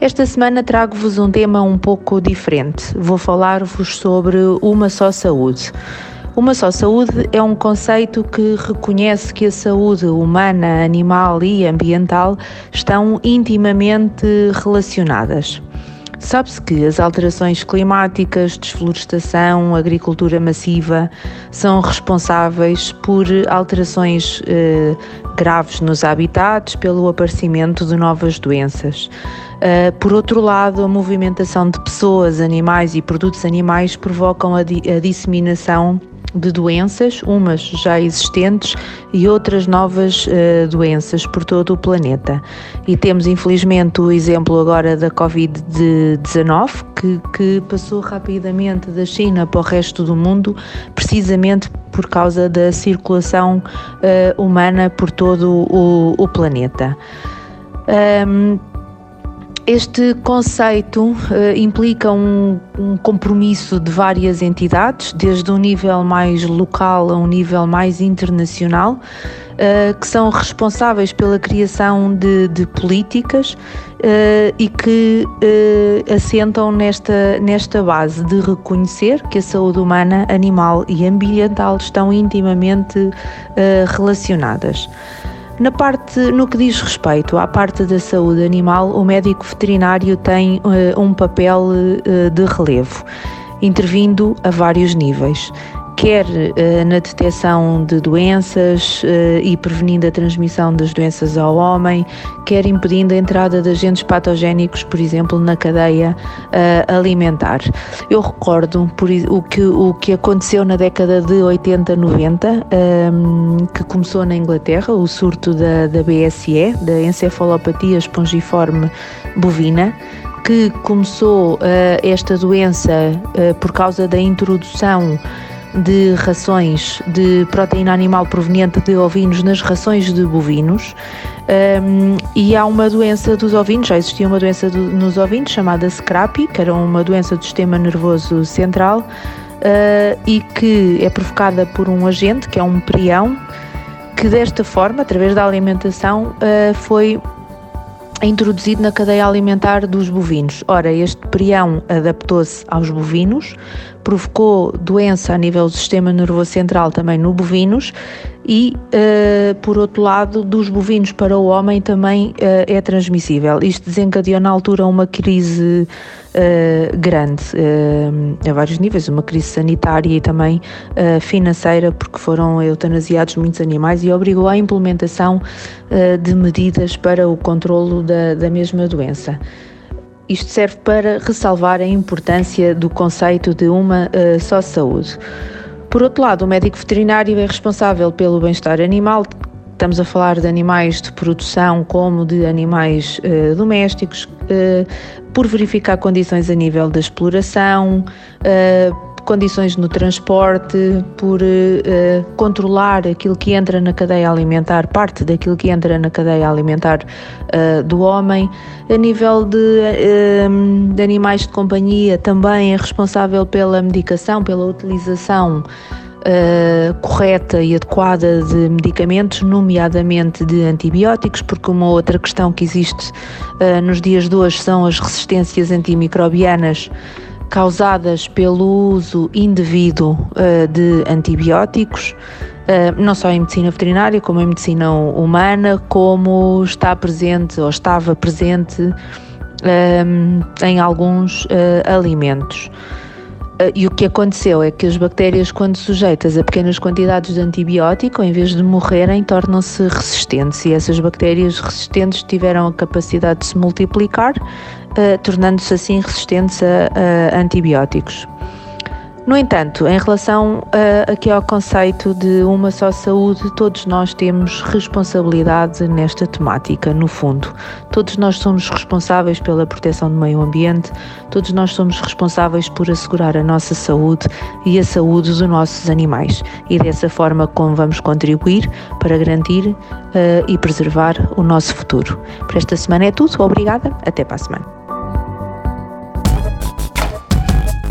Esta semana trago-vos um tema um pouco diferente. Vou falar-vos sobre uma só saúde. Uma só saúde é um conceito que reconhece que a saúde humana, animal e ambiental estão intimamente relacionadas. Sabe-se que as alterações climáticas, desflorestação, agricultura massiva são responsáveis por alterações eh, graves nos habitats, pelo aparecimento de novas doenças. Uh, por outro lado, a movimentação de pessoas, animais e produtos animais provocam a, di a disseminação de doenças, umas já existentes e outras novas uh, doenças por todo o planeta. E temos infelizmente o exemplo agora da Covid-19, que, que passou rapidamente da China para o resto do mundo, precisamente por causa da circulação uh, humana por todo o, o planeta. Um, este conceito uh, implica um, um, compromisso de várias entidades, desde um nível mais local a um nível mais internacional, uh, que são responsáveis pela criação de, de políticas uh, e que assentam nesta, nesta base de reconhecer que a saúde humana, animal e ambiental estão intimamente relacionadas. Na parte, no que diz respeito à parte da saúde animal, o médico veterinário tem uh, um papel uh, de relevo, intervindo a vários níveis quer uh, na detecção de doenças uh, e prevenindo a transmissão das doenças ao homem, quer impedindo a entrada de agentes patogénicos, por exemplo, na cadeia uh, alimentar. Eu recordo por, o, que, o que aconteceu na década de 80, 90, um, que começou na Inglaterra, o surto da, da BSE, da encefalopatia espongiforme bovina que começou uh, esta doença uh, por causa da introdução de rações de proteína animal proveniente de ovinos nas rações de bovinos. Um, e há uma doença dos ovinos, já existia uma doença do, nos ovinos chamada Scrappy, que era uma doença do sistema nervoso central uh, e que é provocada por um agente, que é um prião, que desta forma, através da alimentação, uh, foi introduzido na cadeia alimentar dos bovinos. Ora, este prião adaptou-se aos bovinos, provocou doença a nível do sistema nervoso central também no bovinos e, uh, por outro lado, dos bovinos para o homem também uh, é transmissível. Isto desencadeou na altura uma crise uh, grande, a vários níveis, uma crise sanitária e também financeira, porque foram eutanasiados muitos animais e obrigou à implementação de medidas para o controlo da, da mesma doença. Isto serve para ressalvar a importância do conceito de uma só saúde. Por outro lado, o médico veterinário é responsável pelo bem-estar animal. Estamos a falar de animais de produção como de animais uh, domésticos, uh, por verificar condições a nível da exploração, condições no transporte, por uh, controlar aquilo que entra na cadeia alimentar, parte daquilo que entra na cadeia alimentar uh, do homem. A nível de, uh, de, animais de companhia, também é responsável pela medicação, pela utilização. correta e adequada de medicamentos, nomeadamente de antibióticos, porque uma outra questão que existe nos dias de hoje são as resistências antimicrobianas causadas pelo uso indevido uh, de antibióticos, uh, não só em medicina veterinária, como em medicina humana, como está presente ou estava presente eh, em alguns alimentos. E o que aconteceu é que as bactérias, quando sujeitas a pequenas quantidades de antibiótico, em vez de morrerem, tornam-se resistentes. E essas bactérias resistentes tiveram a capacidade de se multiplicar, uh, tornando-se assim resistentes a, a antibióticos. No entanto, em relação uh, aqui ao conceito de uma só saúde, todos nós temos responsabilidade nesta temática, no fundo. Todos nós somos responsáveis pela proteção do meio ambiente, todos nós somos responsáveis por assegurar a nossa saúde e a saúde dos nossos animais. E dessa forma como vamos contribuir para garantir uh, e preservar o nosso futuro. Para esta semana é tudo. Obrigada. Até para a semana.